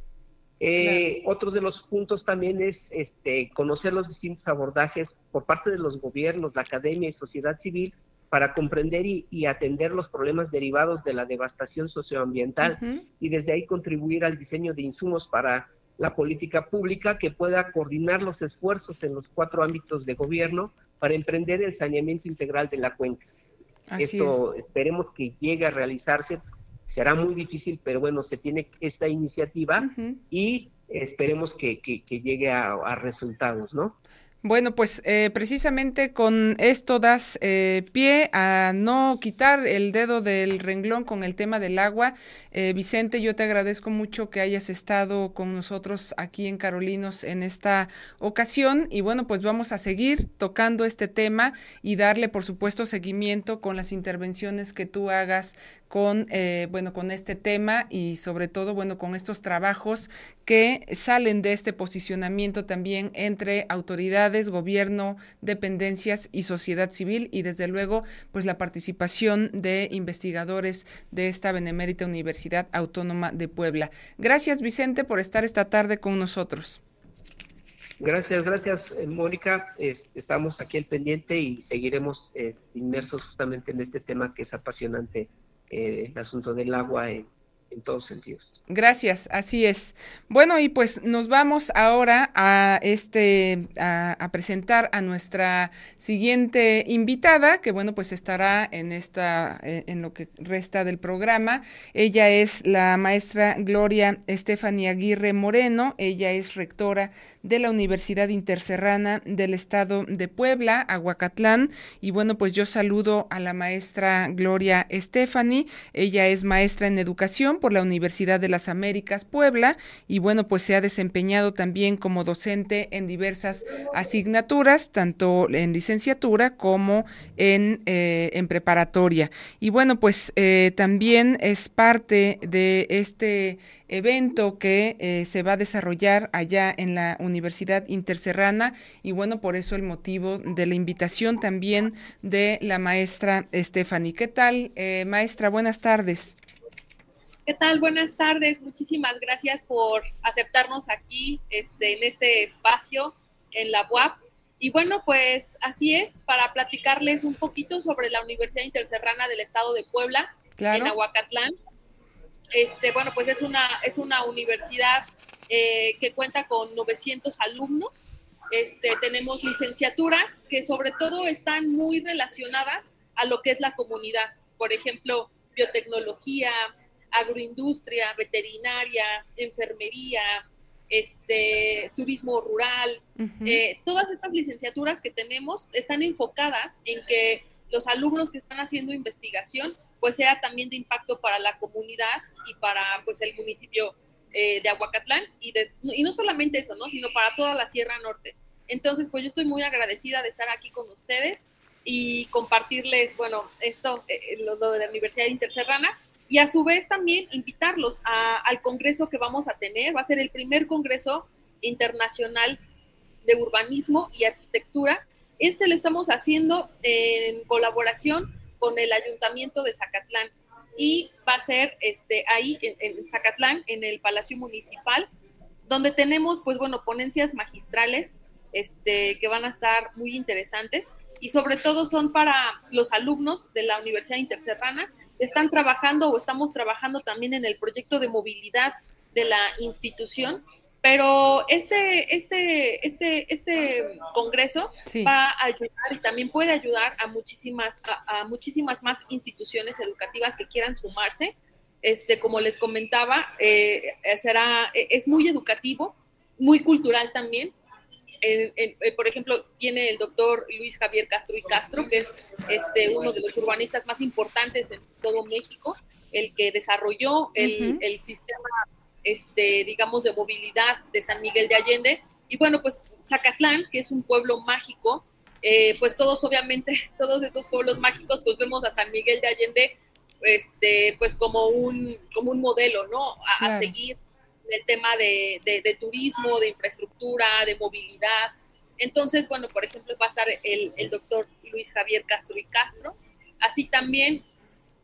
Eh, otro de los puntos también es este, conocer los distintos abordajes por parte de los gobiernos, la academia y sociedad civil para comprender y, atender los problemas derivados de la devastación socioambiental y desde ahí contribuir al diseño de insumos para la política pública que pueda coordinar los esfuerzos en los cuatro ámbitos de gobierno para emprender el saneamiento integral de la cuenca. Esto esperemos que llegue a realizarse, será muy difícil, pero bueno, se tiene esta iniciativa y esperemos que, llegue a, a resultados, ¿no? Bueno, pues eh, precisamente con esto das eh, pie a no quitar el dedo del renglón con el tema del agua. Eh, Vicente, yo te agradezco mucho que hayas estado con nosotros aquí en Carolinos en esta ocasión y bueno, pues vamos a seguir tocando este tema y darle, por supuesto, seguimiento con las intervenciones que tú hagas con, bueno, con este tema y sobre todo, bueno, con estos trabajos que salen de este posicionamiento también entre autoridades gobierno, dependencias y sociedad civil y desde luego pues la participación de investigadores de esta Benemérita Universidad Autónoma de Puebla. Gracias Vicente por estar esta tarde con nosotros. Gracias, gracias eh, Mónica. estamos aquí al pendiente y seguiremos eh, inmersos justamente en este tema que es apasionante, eh, el asunto del agua en, en todos sentidos. Gracias, así es. Bueno, y pues nos vamos ahora a este a, presentar a nuestra siguiente invitada, que bueno, pues estará en esta eh, en lo que resta del programa. Ella es la maestra Gloria Estefania Aguirre Moreno, ella es rectora de la Universidad Interserrana del Estado de Puebla, Aguacatlán, y bueno, pues yo saludo a la maestra Gloria Estefani, ella es maestra en educación por la Universidad de las Américas Puebla y bueno, pues se ha desempeñado también como docente en diversas asignaturas, tanto en licenciatura como en, eh, en preparatoria. Y bueno, pues eh, también es parte de este evento que eh, se va a desarrollar allá en la Universidad Interserrana y bueno, por eso el motivo de la invitación también de la maestra Stephanie. ¿Qué tal, maestra? Buenas tardes. ¿Qué tal? Buenas tardes. Muchísimas gracias por aceptarnos aquí este, en este espacio en la UAP. Y bueno, pues así es, para platicarles un poquito sobre la Universidad Interserrana del Estado de Puebla, en Aguacatlán. Este, bueno, pues es una, es una universidad eh, que cuenta con 900 alumnos. Este, tenemos licenciaturas que sobre todo están muy relacionadas a lo que es la comunidad. Por ejemplo, biotecnología, agroindustria, veterinaria, enfermería, este, turismo rural, eh, todas estas licenciaturas que tenemos están enfocadas en que los alumnos que están haciendo investigación, pues sea también de impacto para la comunidad y para pues el municipio eh, de Aguacatlán y, de, y no solamente eso, ¿no? sino para toda la Sierra Norte. Entonces, pues yo estoy muy agradecida de estar aquí con ustedes y compartirles, bueno, esto, eh, lo, lo de la Universidad Interserrana, y a su vez también invitarlos al congreso que vamos a tener. Va a ser el primer congreso internacional de urbanismo y arquitectura. Este lo estamos haciendo en colaboración con el Ayuntamiento de Zacatlán y va a ser este, ahí en, en Zacatlán, en el Palacio Municipal, donde tenemos, pues bueno, ponencias magistrales este, que van a estar muy interesantes y sobre todo son para los alumnos de la Universidad Interserrana están trabajando o estamos trabajando también en el proyecto de movilidad de la institución pero este, este, este, este congreso va a ayudar y también puede ayudar a muchísimas, a, muchísimas más instituciones educativas que quieran sumarse. Este, como les comentaba, eh, será, es muy educativo, muy cultural también. Eh, por ejemplo, viene el doctor Luis Javier Castro y Castro, que es este, uno de los urbanistas más importantes en todo México, el que desarrolló el, el sistema este, digamos, de movilidad de San Miguel de Allende. Y bueno, pues Zacatlán, que es un pueblo mágico, eh, pues todos, obviamente, todos estos pueblos mágicos, pues vemos a San Miguel de Allende, este, pues como un, como un modelo, ¿no? A, seguir el tema de, de, turismo, de infraestructura, de movilidad. Entonces, bueno, por ejemplo, va a estar el, el doctor Luis Javier Castro y Castro. Así también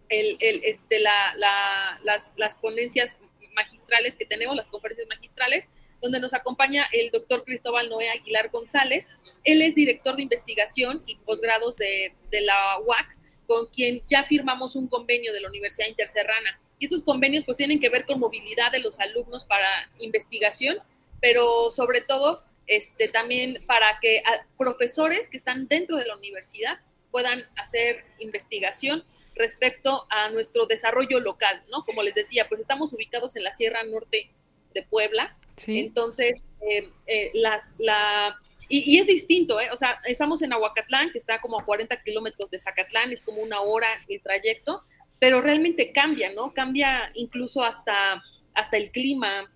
el, el, este, la, la, las, las ponencias magistrales que tenemos, las conferencias magistrales, donde nos acompaña el doctor Cristóbal Noé Aguilar González. Él es director de investigación y posgrados de, de la UAC, con quien ya firmamos un convenio de la Universidad Interserrana. Y esos convenios pues tienen que ver con movilidad de los alumnos para investigación, pero sobre todo este, también para que profesores que están dentro de la universidad puedan hacer investigación respecto a nuestro desarrollo local, ¿no? Como les decía, pues estamos ubicados en la Sierra Norte de Puebla, entonces eh, eh, las, la, y, es distinto, ¿eh? O sea, estamos en Aguacatlán, que está como a 40 kilómetros de Zacatlán, es como una hora el trayecto, pero realmente cambia, ¿no? Cambia incluso hasta, hasta el clima,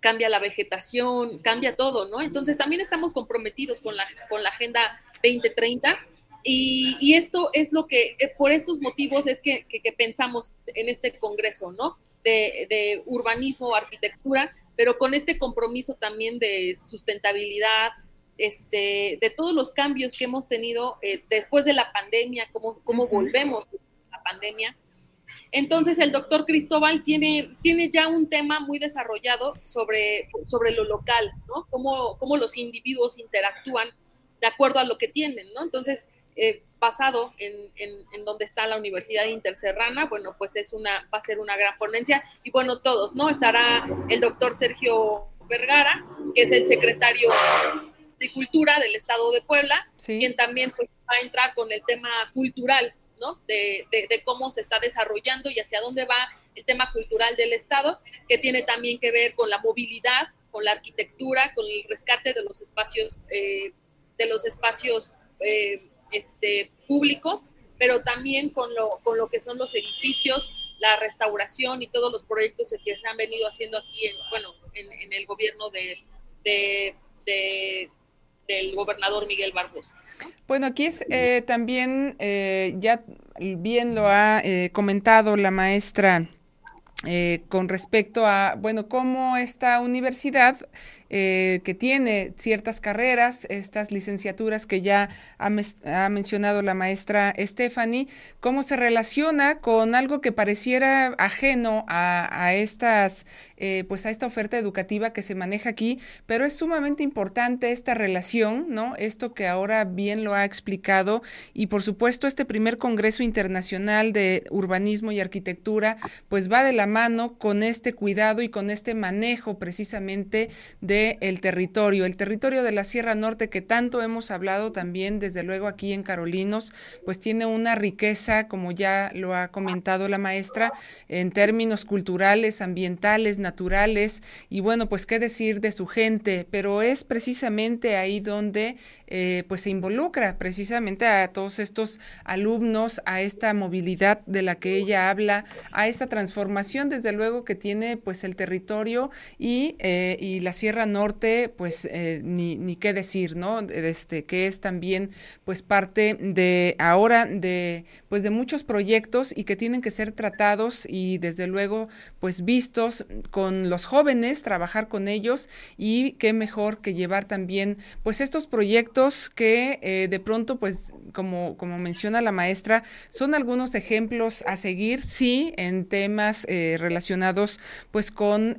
cambia la vegetación, cambia todo, ¿no? Entonces también estamos comprometidos con la, con la Agenda 2030 y, esto es lo que, eh, por estos motivos es que, pensamos en este Congreso, ¿no? De, urbanismo, arquitectura, pero con este compromiso también de sustentabilidad, este, de todos los cambios que hemos tenido eh, después de la pandemia, cómo, cómo volvemos a la pandemia. Entonces el doctor Cristóbal tiene, tiene ya un tema muy desarrollado sobre, sobre lo local, ¿no? Cómo, cómo los individuos interactúan de acuerdo a lo que tienen, ¿no? Entonces, eh, basado en, en, donde está la Universidad Interserrana, bueno, pues es una, va a ser una gran ponencia. Y bueno, todos, ¿no? Estará el doctor Sergio Vergara, que es el secretario de Cultura del Estado de Puebla, quien también pues, va a entrar con el tema cultural, de, cómo se está desarrollando y hacia dónde va el tema cultural del Estado, que tiene también que ver con la movilidad, con la arquitectura, con el rescate de los espacios, eh, de los espacios eh, este, públicos, pero también con lo, con lo que son los edificios, la restauración y todos los proyectos que se han venido haciendo aquí, en, bueno, en, el gobierno de, del gobernador Miguel Barbosa. Bueno, aquí es eh, también, eh, ya bien lo ha eh, comentado la maestra con respecto a, bueno, cómo esta universidad eh, que tiene ciertas carreras, estas licenciaturas que ya ha, mencionado la maestra Stephanie, cómo se relaciona con algo que pareciera ajeno a, estas, eh, pues a esta oferta educativa que se maneja aquí, pero es sumamente importante esta relación, ¿no? Esto que ahora bien lo ha explicado y por supuesto este primer Congreso Internacional de Urbanismo y Arquitectura, pues va de la mano con este cuidado y con este manejo precisamente de el territorio, el territorio de la Sierra Norte que tanto hemos hablado también desde luego aquí en Carolinos, pues tiene una riqueza, como ya lo ha comentado la maestra, en términos culturales, ambientales, naturales y bueno, pues qué decir de su gente, pero es precisamente ahí donde eh, pues se involucra precisamente a todos estos alumnos, a esta movilidad de la que ella habla, a esta transformación desde luego que tiene pues el territorio y, eh, y la Sierra Norte, pues eh, ni, ni qué decir, ¿no? Este, que es también pues parte de ahora de pues de muchos proyectos y que tienen que ser tratados y desde luego pues vistos con los jóvenes, trabajar con ellos y qué mejor que llevar también pues estos proyectos que eh, de pronto pues como, como menciona la maestra, son algunos ejemplos a seguir, sí, en temas eh, relacionados pues con,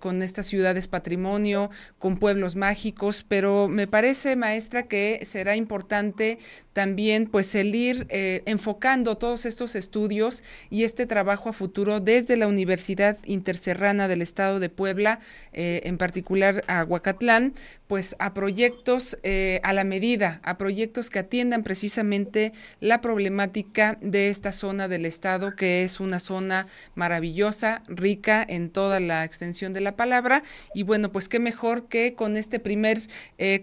con estas ciudades patrimonio, con pueblos mágicos, pero me parece, maestra, que será importante también pues el ir eh, enfocando todos estos estudios y este trabajo a futuro desde la Universidad Interserrana del Estado de Puebla, eh, en particular a Huacatlán, pues a proyectos eh, a la medida, a proyectos que atiendan precisamente la problemática de esta zona del Estado, que es una zona maravillosa, rica en toda la extensión de la palabra. Y bueno, pues qué mejor que con este primer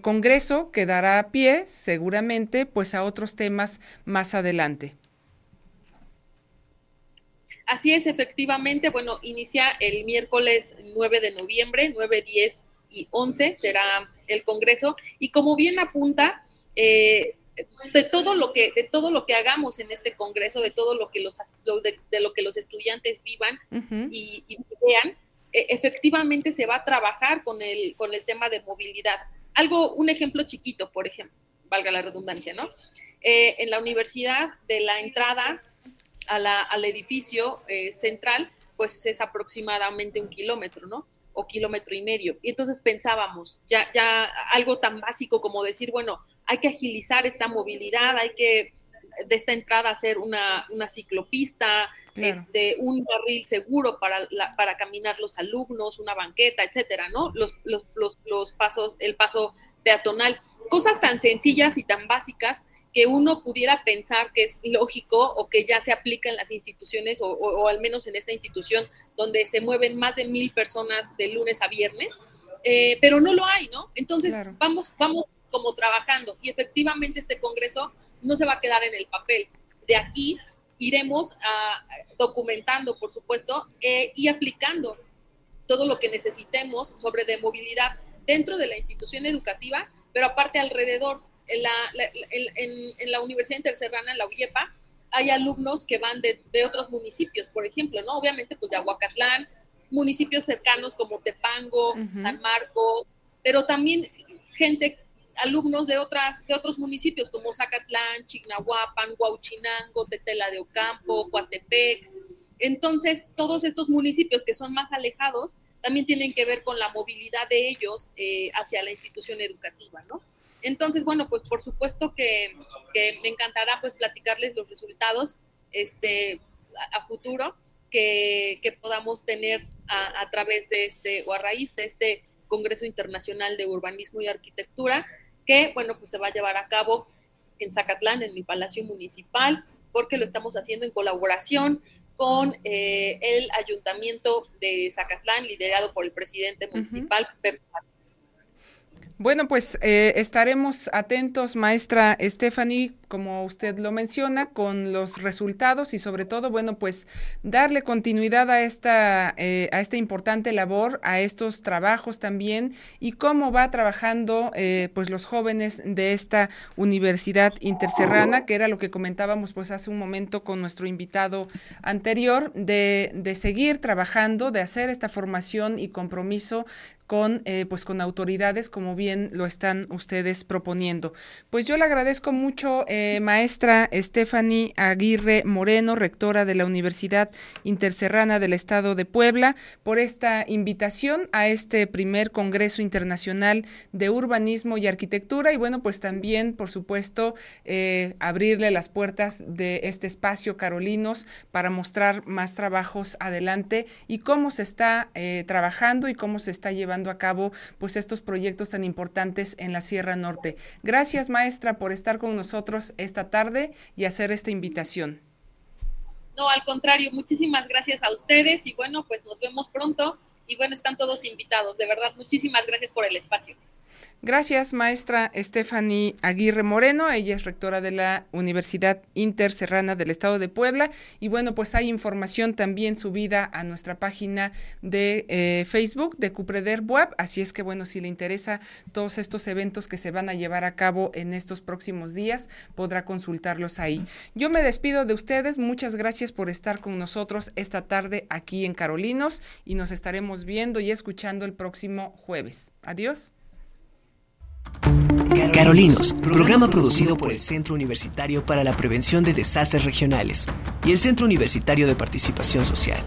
congreso que dará pie seguramente pues a otros temas más adelante. Así es, efectivamente, bueno, inicia el miércoles 9 de noviembre, 9, 10 y 11 será el Congreso. Y como bien apunta, eh, de todo lo que de todo lo que hagamos en este Congreso, de todo lo que los de, lo que los estudiantes vivan y, vean, efectivamente se va a trabajar con el con el tema de movilidad. Algo, un ejemplo chiquito, por ejemplo, valga la redundancia, ¿no? Eh, en la universidad, de la entrada al edificio eh, central, pues es aproximadamente un kilómetro, ¿no? O kilómetro y medio. Y entonces pensábamos, ya, ya algo tan básico como decir, bueno, hay que agilizar esta movilidad, hay que de esta entrada hacer una, una ciclopista, este, un carril seguro para, para caminar los alumnos, una banqueta, etcétera, ¿no? Los, los, los, los pasos, el paso peatonal, cosas tan sencillas y tan básicas que uno pudiera pensar que es lógico o que ya se aplica en las instituciones o, al menos en esta institución donde se mueven más de mil personas de lunes a viernes, eh, pero no lo hay, ¿no? Entonces vamos, vamos como trabajando y efectivamente este Congreso no se va a quedar en el papel. De aquí iremos a, documentando, por supuesto, eh, y aplicando todo lo que necesitemos sobre de movilidad dentro de la institución educativa, pero aparte alrededor en la, en, la Universidad Interserrana, en la UYEPA, hay alumnos que van de, otros municipios, por ejemplo, ¿no? Obviamente, pues de Aguacatlán, municipios cercanos como Tepango, San Marcos, pero también gente, alumnos de, otras, de otros municipios como Zacatlán, Chignahuapan, Huauchinango, Tetela de Ocampo, Coatepec. Entonces, todos estos municipios que son más alejados también tienen que ver con la movilidad de ellos eh, hacia la institución educativa, ¿no? Entonces, bueno, pues por supuesto que, me encantará pues platicarles los resultados este, a, futuro que, podamos tener a, través de este o a raíz de este Congreso Internacional de Urbanismo y Arquitectura, que, bueno, pues se va a llevar a cabo en Zacatlán, en el Palacio Municipal, porque lo estamos haciendo en colaboración con eh, el Ayuntamiento de Zacatlán, liderado por el presidente municipal, Pepe bueno, pues eh, estaremos atentos, maestra Stephanie, como usted lo menciona, con los resultados y sobre todo, bueno, pues darle continuidad a esta, eh, a esta importante labor, a estos trabajos también y cómo va trabajando eh, pues los jóvenes de esta universidad interserrana, que era lo que comentábamos pues hace un momento con nuestro invitado anterior, de, de seguir trabajando, de hacer esta formación y compromiso con, eh, pues con autoridades como bien lo están ustedes proponiendo. Pues yo le agradezco mucho, eh, maestra Stephanie Aguirre Moreno, rectora de la Universidad Interserrana del Estado de Puebla, por esta invitación a este primer Congreso Internacional de Urbanismo y Arquitectura y bueno, pues también, por supuesto, eh, abrirle las puertas de este espacio Carolinos para mostrar más trabajos adelante y cómo se está trabajando y cómo se está llevando a cabo pues estos proyectos tan importantes en la Sierra Norte. Gracias maestra por estar con nosotros esta tarde y hacer esta invitación. No, al contrario, muchísimas gracias a ustedes y bueno, pues nos vemos pronto y bueno, están todos invitados. De verdad, muchísimas gracias por el espacio. Gracias, maestra Stephanie Aguirre Moreno. Ella es rectora de la Universidad Interserrana del Estado de Puebla. Y bueno, pues hay información también subida a nuestra página de eh, Facebook de Cupreder Web. Así es que bueno, si le interesa todos estos eventos que se van a llevar a cabo en estos próximos días, podrá consultarlos ahí. Yo me despido de ustedes. Muchas gracias por estar con nosotros esta tarde aquí en Carolinos y nos estaremos viendo y escuchando el próximo jueves. Adiós. Carolinos, programa producido por el Centro Universitario para la Prevención de Desastres Regionales y el Centro Universitario de Participación Social.